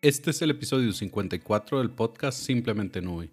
Este es el episodio 54 del podcast Simplemente Nube.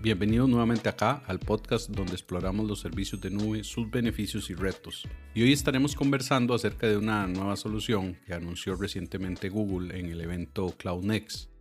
Bienvenidos nuevamente acá al podcast donde exploramos los servicios de nube, sus beneficios y retos. Y hoy estaremos conversando acerca de una nueva solución que anunció recientemente Google en el evento Cloud Next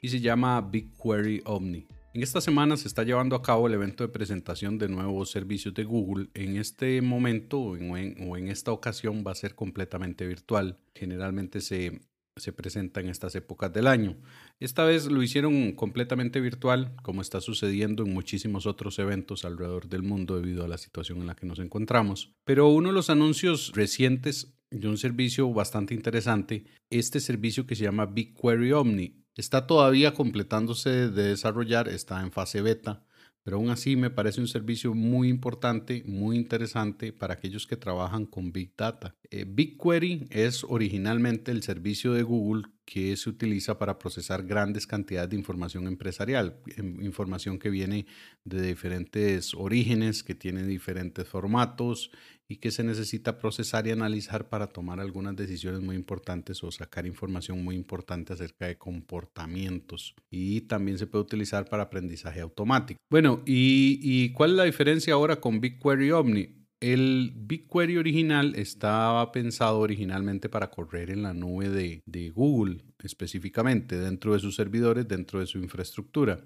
y se llama BigQuery Omni. En esta semana se está llevando a cabo el evento de presentación de nuevos servicios de Google. En este momento o en, esta ocasión va a ser completamente virtual. Generalmente se, se presenta en estas épocas del año. Esta vez lo hicieron completamente virtual, como está sucediendo en muchísimos otros eventos alrededor del mundo debido a la situación en la que nos encontramos. Pero uno de los anuncios recientes de un servicio bastante interesante, este servicio que se llama BigQuery Omni, Está todavía completándose de desarrollar, está en fase beta, pero aún así me parece un servicio muy importante, muy interesante para aquellos que trabajan con Big Data. Eh, BigQuery es originalmente el servicio de Google que se utiliza para procesar grandes cantidades de información empresarial, em, información que viene de diferentes orígenes, que tiene diferentes formatos y que se necesita procesar y analizar para tomar algunas decisiones muy importantes o sacar información muy importante acerca de comportamientos. Y también se puede utilizar para aprendizaje automático. Bueno, ¿y, cuál es la diferencia ahora con BigQuery Omni? El BigQuery original estaba pensado originalmente para correr en la nube de, de, Google, específicamente dentro de sus servidores, dentro de su infraestructura.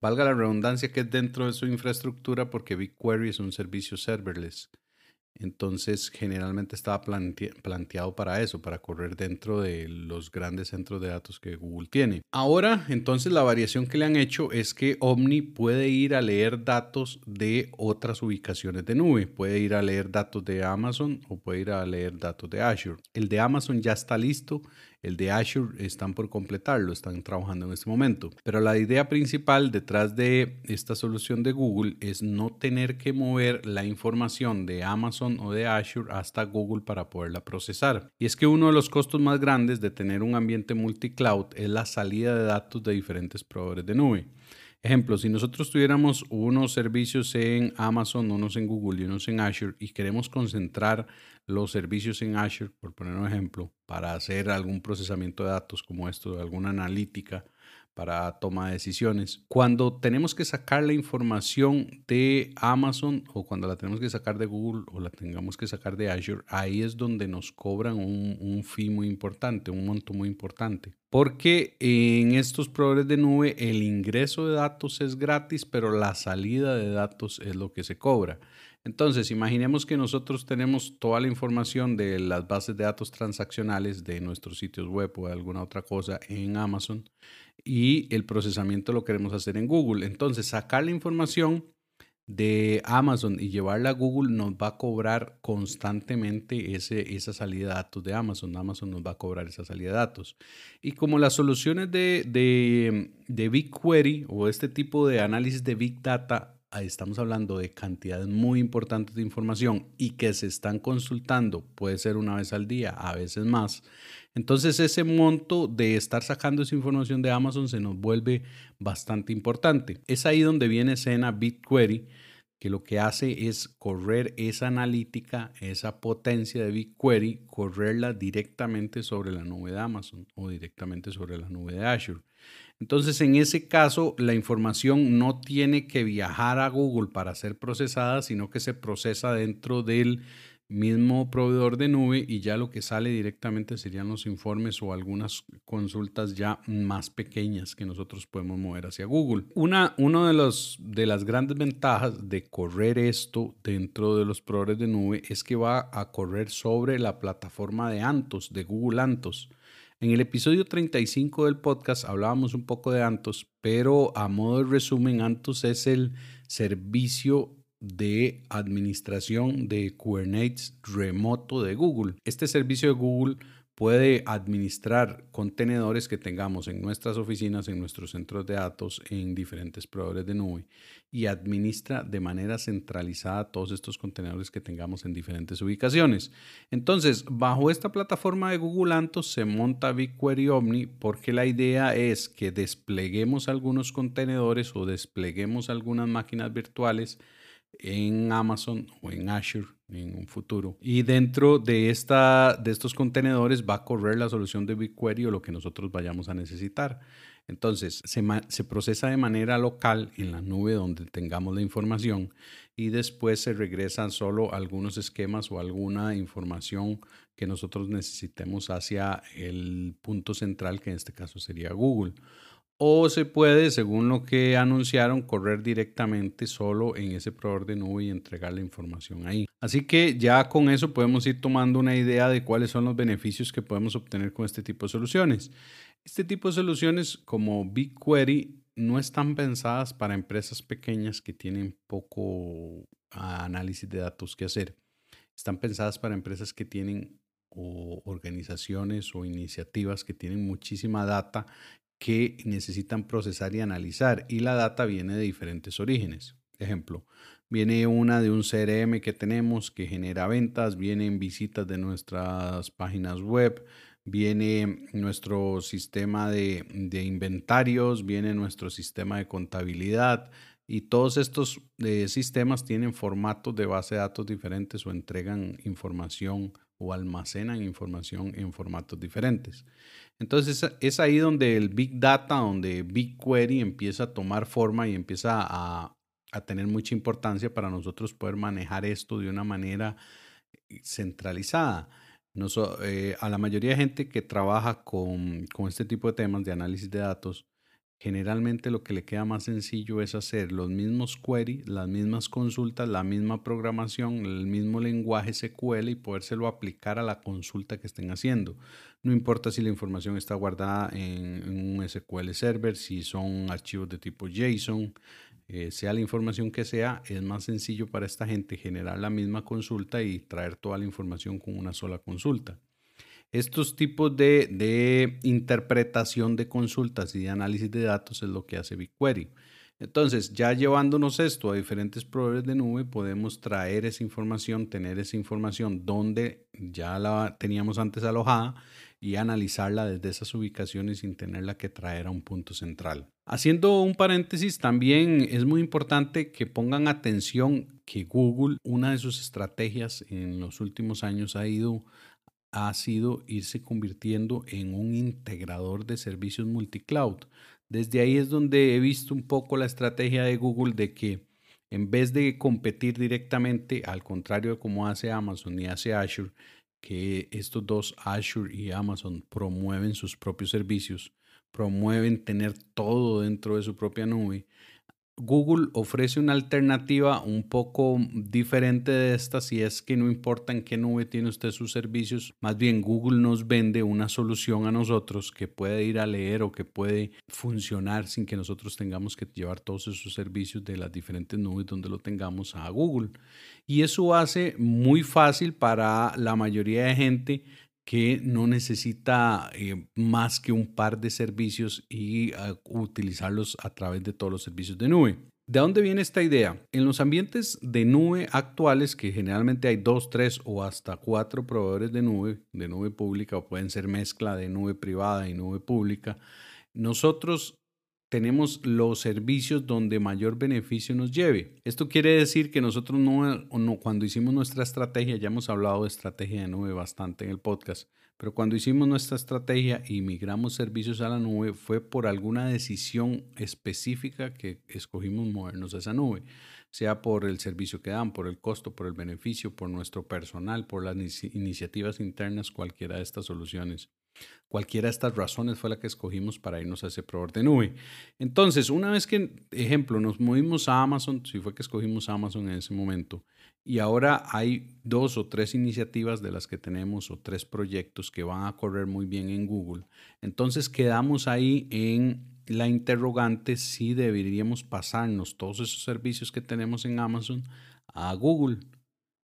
Valga la redundancia que es dentro de su infraestructura porque BigQuery es un servicio serverless. Entonces, generalmente estaba planteado para eso, para correr dentro de los grandes centros de datos que Google tiene. Ahora, entonces, la variación que le han hecho es que Omni puede ir a leer datos de otras ubicaciones de nube. Puede ir a leer datos de Amazon o puede ir a leer datos de Azure. El de Amazon ya está listo el de Azure están por completarlo, están trabajando en este momento. Pero la idea principal detrás de esta solución de Google es no tener que mover la información de Amazon o de Azure hasta Google para poderla procesar. Y es que uno de los costos más grandes de tener un ambiente multicloud es la salida de datos de diferentes proveedores de nube. Ejemplo, si nosotros tuviéramos unos servicios en Amazon, unos en Google y unos en Azure y queremos concentrar los servicios en Azure, por poner un ejemplo, para hacer algún procesamiento de datos como esto, alguna analítica para toma de decisiones. Cuando tenemos que sacar la información de Amazon o cuando la tenemos que sacar de Google o la tengamos que sacar de Azure, ahí es donde nos cobran un, un fee muy importante, un monto muy importante. Porque en estos proveedores de nube el ingreso de datos es gratis, pero la salida de datos es lo que se cobra. Entonces, imaginemos que nosotros tenemos toda la información de las bases de datos transaccionales de nuestros sitios web o alguna otra cosa en Amazon y el procesamiento lo queremos hacer en Google. Entonces, sacar la información de Amazon y llevarla a Google nos va a cobrar constantemente ese, esa salida de datos de Amazon. Amazon nos va a cobrar esa salida de datos. Y como las soluciones de, de, de BigQuery o este tipo de análisis de Big Data estamos hablando de cantidades muy importantes de información y que se están consultando, puede ser una vez al día, a veces más. Entonces ese monto de estar sacando esa información de Amazon se nos vuelve bastante importante. Es ahí donde viene escena BigQuery, que lo que hace es correr esa analítica, esa potencia de BigQuery, correrla directamente sobre la nube de Amazon o directamente sobre la nube de Azure. Entonces, en ese caso, la información no tiene que viajar a Google para ser procesada, sino que se procesa dentro del mismo proveedor de nube y ya lo que sale directamente serían los informes o algunas consultas ya más pequeñas que nosotros podemos mover hacia Google. Una, de, de las grandes ventajas de correr esto dentro de los proveedores de nube es que va a correr sobre la plataforma de Antos, de Google Antos. En el episodio 35 del podcast hablábamos un poco de Antos, pero a modo de resumen, Antos es el servicio de administración de Kubernetes remoto de Google. Este servicio de Google puede administrar contenedores que tengamos en nuestras oficinas, en nuestros centros de datos, en diferentes proveedores de nube y administra de manera centralizada todos estos contenedores que tengamos en diferentes ubicaciones. Entonces, bajo esta plataforma de Google Antos se monta BigQuery Omni porque la idea es que despleguemos algunos contenedores o despleguemos algunas máquinas virtuales en Amazon o en Azure en un futuro. Y dentro de, esta, de estos contenedores va a correr la solución de BigQuery o lo que nosotros vayamos a necesitar. Entonces, se, procesa de manera local en la nube donde tengamos la información y después se regresan solo algunos esquemas o alguna información que nosotros necesitemos hacia el punto central, que en este caso sería Google o se puede, según lo que anunciaron, correr directamente solo en ese proveedor de nube y entregar la información ahí. Así que ya con eso podemos ir tomando una idea de cuáles son los beneficios que podemos obtener con este tipo de soluciones. Este tipo de soluciones como BigQuery no están pensadas para empresas pequeñas que tienen poco análisis de datos que hacer. Están pensadas para empresas que tienen organizaciones o iniciativas que tienen muchísima data que necesitan procesar y analizar y la data viene de diferentes orígenes. Ejemplo, viene una de un CRM que tenemos que genera ventas, vienen visitas de nuestras páginas web, viene nuestro sistema de, inventarios, viene nuestro sistema de contabilidad y todos estos eh, sistemas tienen formatos de base de datos diferentes o entregan información o almacenan información en formatos diferentes. Entonces es ahí donde el Big Data, donde BigQuery empieza a tomar forma y empieza a, tener mucha importancia para nosotros poder manejar esto de una manera centralizada. Eh, a la mayoría de gente que trabaja con, con este tipo de temas de análisis de datos, generalmente lo que le queda más sencillo es hacer los mismos queries, las mismas consultas, la misma programación, el mismo lenguaje SQL y podérselo aplicar a la consulta que estén haciendo. No importa si la información está guardada en, un SQL Server, si son archivos de tipo JSON, eh, sea la información que sea, es más sencillo para esta gente generar la misma consulta y traer toda la información con una sola consulta. Estos tipos de, interpretación de consultas y de análisis de datos es lo que hace BigQuery. Entonces, ya llevándonos esto a diferentes proveedores de nube, podemos traer esa información, tener esa información donde ya la teníamos antes alojada y analizarla desde esas ubicaciones sin tenerla que traer a un punto central. Haciendo un paréntesis, también es muy importante que pongan atención que Google, una de sus estrategias en los últimos años ha ido ha sido irse convirtiendo en un integrador de servicios multicloud. Desde ahí es donde he visto un poco la estrategia de Google de que en vez de competir directamente, al contrario de como hace Amazon y hace Azure, que estos dos, Azure y Amazon, promueven sus propios servicios, promueven tener todo dentro de su propia nube, Google ofrece una alternativa un poco diferente de esta si es que no importa en qué nube tiene usted sus servicios, más bien Google nos vende una solución a nosotros que puede ir a leer o que puede funcionar sin que nosotros tengamos que llevar todos esos servicios de las diferentes nubes donde lo tengamos a Google. Y eso hace muy fácil para la mayoría de gente que no necesita eh, más que un par de servicios y ah, utilizarlos a través de todos los servicios de nube. ¿De dónde viene esta idea? En los ambientes de nube actuales, que generalmente hay dos, tres o hasta cuatro proveedores de nube, de nube pública o pueden ser mezcla de nube privada y nube pública, nosotros tenemos los servicios donde mayor beneficio nos lleve. Esto quiere decir que nosotros no, cuando hicimos nuestra estrategia, ya hemos hablado de estrategia de nube bastante en el podcast, pero cuando hicimos nuestra estrategia y migramos servicios a la nube fue por alguna decisión específica que escogimos movernos a esa nube, sea por el servicio que dan, por el costo, por el beneficio, por nuestro personal, por las iniciativas internas, cualquiera de estas soluciones. Cualquiera de estas razones fue la que escogimos para irnos a ese proveedor de nube. Entonces, una vez que, ejemplo, nos movimos a Amazon, si fue que escogimos Amazon en ese momento, y ahora hay dos o tres iniciativas de las que tenemos o tres proyectos que van a correr muy bien en Google, entonces quedamos ahí en la interrogante si deberíamos pasarnos todos esos servicios que tenemos en Amazon a Google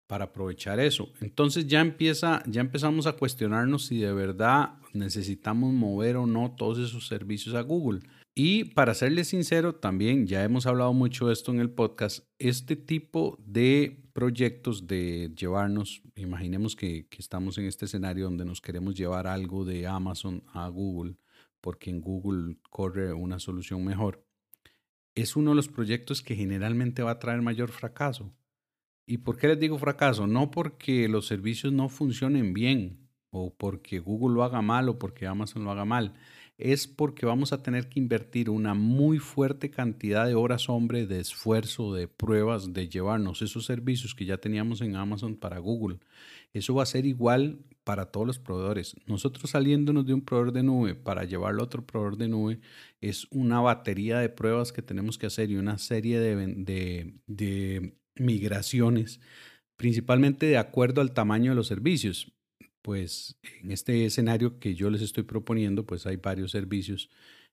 para aprovechar eso. Entonces ya empieza, ya empezamos a cuestionarnos si de verdad necesitamos mover o no todos esos servicios a Google. Y para serles sincero, también ya hemos hablado mucho de esto en el podcast, este tipo de proyectos de llevarnos, imaginemos que, que, estamos en este escenario donde nos queremos llevar algo de Amazon a Google, porque en Google corre una solución mejor, es uno de los proyectos que generalmente va a traer mayor fracaso. ¿Y por qué les digo fracaso? No porque los servicios no funcionen bien, o porque Google lo haga mal, o porque Amazon lo haga mal es porque vamos a tener que invertir una muy fuerte cantidad de horas hombre de esfuerzo, de pruebas, de llevarnos esos servicios que ya teníamos en Amazon para Google. Eso va a ser igual para todos los proveedores. Nosotros saliéndonos de un proveedor de nube para llevarlo a otro proveedor de nube es una batería de pruebas que tenemos que hacer y una serie de, de, de migraciones, principalmente de acuerdo al tamaño de los servicios pues en este escenario que yo les estoy proponiendo, pues hay varios servicios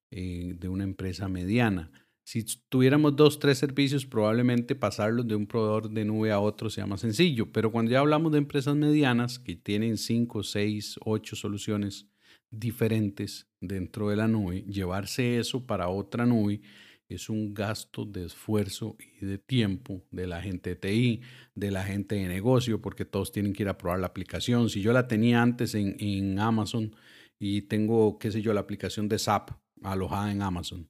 eh, de una empresa mediana. Si tuviéramos dos, tres servicios, probablemente pasarlos de un proveedor de nube a otro sea más sencillo. Pero cuando ya hablamos de empresas medianas que tienen cinco, seis, ocho soluciones diferentes dentro de la nube, llevarse eso para otra nube es un gasto de esfuerzo y de tiempo de la gente de TI, de la gente de negocio, porque todos tienen que ir a probar la aplicación. Si yo la tenía antes en, en Amazon y tengo, qué sé yo, la aplicación de SAP alojada en Amazon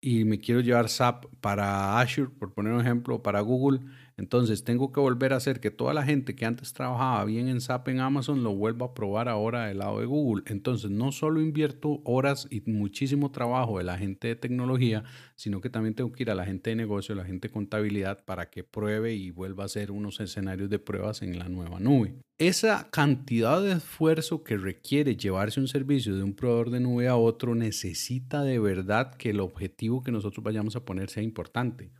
y me quiero llevar SAP para Azure, por poner un ejemplo, para Google, entonces tengo que volver a hacer que toda la gente que antes trabajaba bien en SAP en Amazon lo vuelva a probar ahora del lado de Google. Entonces no solo invierto horas y muchísimo trabajo de la gente de tecnología, sino que también tengo que ir a la gente de negocio, a la gente de contabilidad para que pruebe y vuelva a hacer unos escenarios de pruebas en la nueva nube. Esa cantidad de esfuerzo que requiere llevarse un servicio de un proveedor de nube a otro necesita de verdad que el objetivo que nosotros vayamos a poner sea importante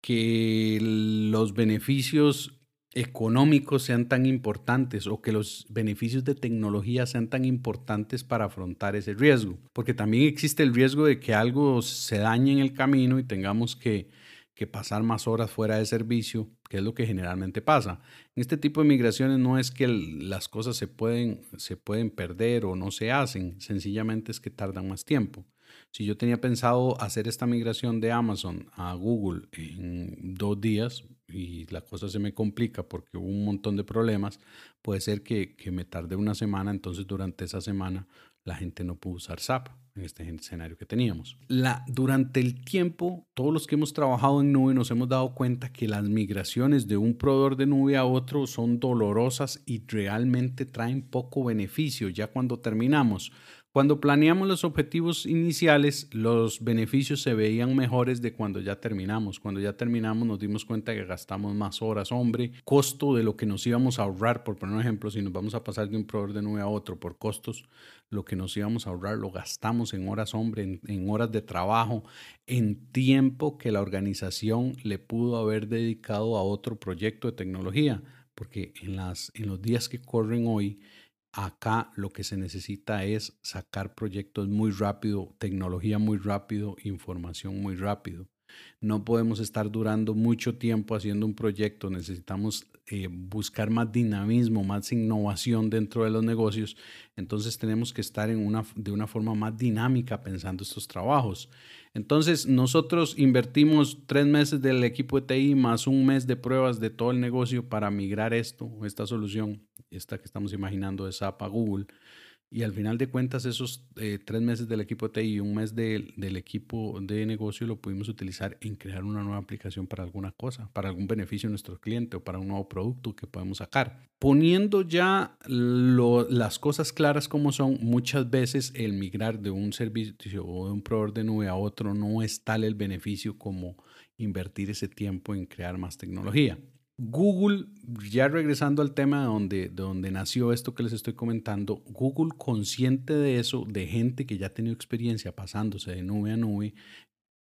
que los beneficios económicos sean tan importantes o que los beneficios de tecnología sean tan importantes para afrontar ese riesgo. Porque también existe el riesgo de que algo se dañe en el camino y tengamos que, que pasar más horas fuera de servicio, que es lo que generalmente pasa. En este tipo de migraciones no es que las cosas se pueden, se pueden perder o no se hacen, sencillamente es que tardan más tiempo. Si yo tenía pensado hacer esta migración de Amazon a Google en dos días y la cosa se me complica porque hubo un montón de problemas, puede ser que, que me tarde una semana, entonces durante esa semana la gente no pudo usar SAP en este escenario que teníamos. La, durante el tiempo, todos los que hemos trabajado en nube nos hemos dado cuenta que las migraciones de un proveedor de nube a otro son dolorosas y realmente traen poco beneficio ya cuando terminamos. Cuando planeamos los objetivos iniciales, los beneficios se veían mejores de cuando ya terminamos. Cuando ya terminamos nos dimos cuenta que gastamos más horas, hombre, costo de lo que nos íbamos a ahorrar, por poner un ejemplo, si nos vamos a pasar de un proveedor de nube a otro por costos, lo que nos íbamos a ahorrar lo gastamos en horas, hombre, en, en horas de trabajo, en tiempo que la organización le pudo haber dedicado a otro proyecto de tecnología, porque en, las, en los días que corren hoy, Acá lo que se necesita es sacar proyectos muy rápido, tecnología muy rápido, información muy rápido. No podemos estar durando mucho tiempo haciendo un proyecto, necesitamos eh, buscar más dinamismo, más innovación dentro de los negocios. Entonces tenemos que estar en una, de una forma más dinámica pensando estos trabajos. Entonces nosotros invertimos tres meses del equipo de TI más un mes de pruebas de todo el negocio para migrar esto, esta solución, esta que estamos imaginando de SAP a Google. Y al final de cuentas, esos eh, tres meses del equipo de TI y un mes del equipo de negocio lo pudimos utilizar en crear una nueva aplicación para alguna cosa, para algún beneficio de nuestro cliente o para un nuevo producto que podemos sacar. Poniendo ya las cosas claras como son, muchas veces el migrar de un servicio o de un proveedor de nube a otro no es tal el beneficio como invertir ese tiempo en crear más tecnología. Google, ya regresando al tema donde, de donde nació esto que les estoy comentando, Google consciente de eso, de gente que ya ha tenido experiencia pasándose de nube a nube,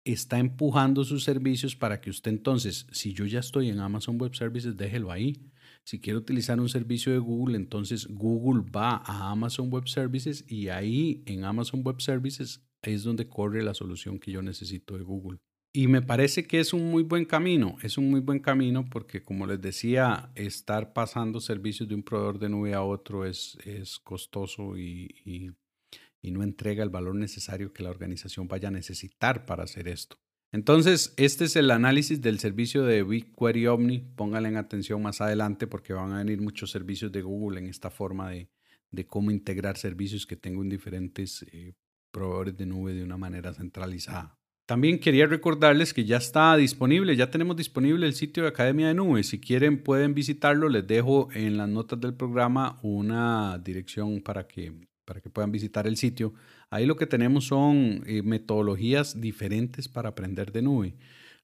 está empujando sus servicios para que usted entonces, si yo ya estoy en Amazon Web Services, déjelo ahí. Si quiero utilizar un servicio de Google, entonces Google va a Amazon Web Services y ahí en Amazon Web Services es donde corre la solución que yo necesito de Google. Y me parece que es un muy buen camino, es un muy buen camino porque como les decía, estar pasando servicios de un proveedor de nube a otro es, es costoso y, y, no entrega el valor necesario que la organización vaya a necesitar para hacer esto. Entonces, este es el análisis del servicio de BigQuery Omni. Pónganle en atención más adelante porque van a venir muchos servicios de Google en esta forma de, de cómo integrar servicios que tengo en diferentes eh, proveedores de nube de una manera centralizada. También quería recordarles que ya está disponible, ya tenemos disponible el sitio de Academia de Nube. Si quieren pueden visitarlo. Les dejo en las notas del programa una dirección para que, para que puedan visitar el sitio. Ahí lo que tenemos son eh, metodologías diferentes para aprender de nube.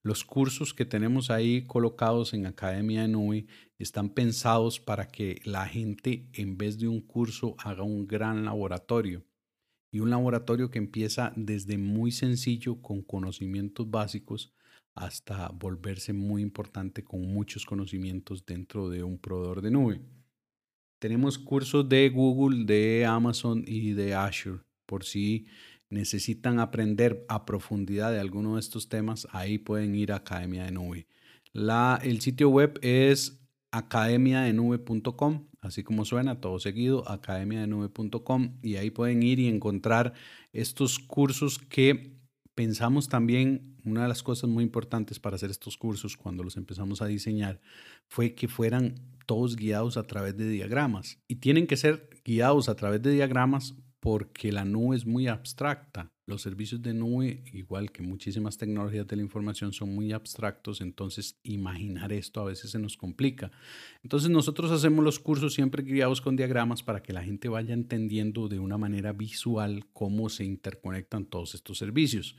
Los cursos que tenemos ahí colocados en Academia de Nube están pensados para que la gente en vez de un curso haga un gran laboratorio y un laboratorio que empieza desde muy sencillo con conocimientos básicos hasta volverse muy importante con muchos conocimientos dentro de un proveedor de nube. Tenemos cursos de Google, de Amazon y de Azure. Por si necesitan aprender a profundidad de alguno de estos temas, ahí pueden ir a Academia de Nube. La, el sitio web es academiadenube.com así como suena, todo seguido, academiadenube.com y ahí pueden ir y encontrar estos cursos que pensamos también, una de las cosas muy importantes para hacer estos cursos cuando los empezamos a diseñar fue que fueran todos guiados a través de diagramas y tienen que ser guiados a través de diagramas porque la nube es muy abstracta. Los servicios de nube, igual que muchísimas tecnologías de la información, son muy abstractos, entonces imaginar esto a veces se nos complica. Entonces nosotros hacemos los cursos siempre guiados con diagramas para que la gente vaya entendiendo de una manera visual cómo se interconectan todos estos servicios.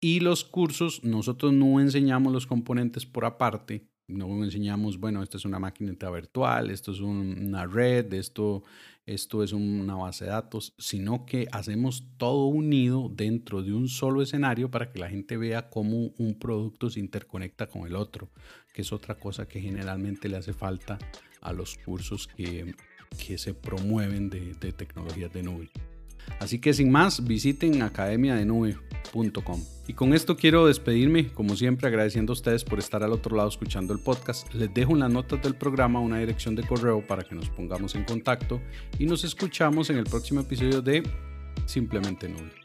Y los cursos, nosotros no enseñamos los componentes por aparte, no enseñamos, bueno, esto es una máquina virtual, esto es una red, esto, esto es una base de datos, sino que hacemos todo unido dentro de un solo escenario para que la gente vea cómo un producto se interconecta con el otro, que es otra cosa que generalmente le hace falta a los cursos que, que se promueven de, de tecnologías de nube. Así que sin más, visiten academiadenube.com. Y con esto quiero despedirme, como siempre agradeciendo a ustedes por estar al otro lado escuchando el podcast. Les dejo en las notas del programa una dirección de correo para que nos pongamos en contacto y nos escuchamos en el próximo episodio de Simplemente Nube.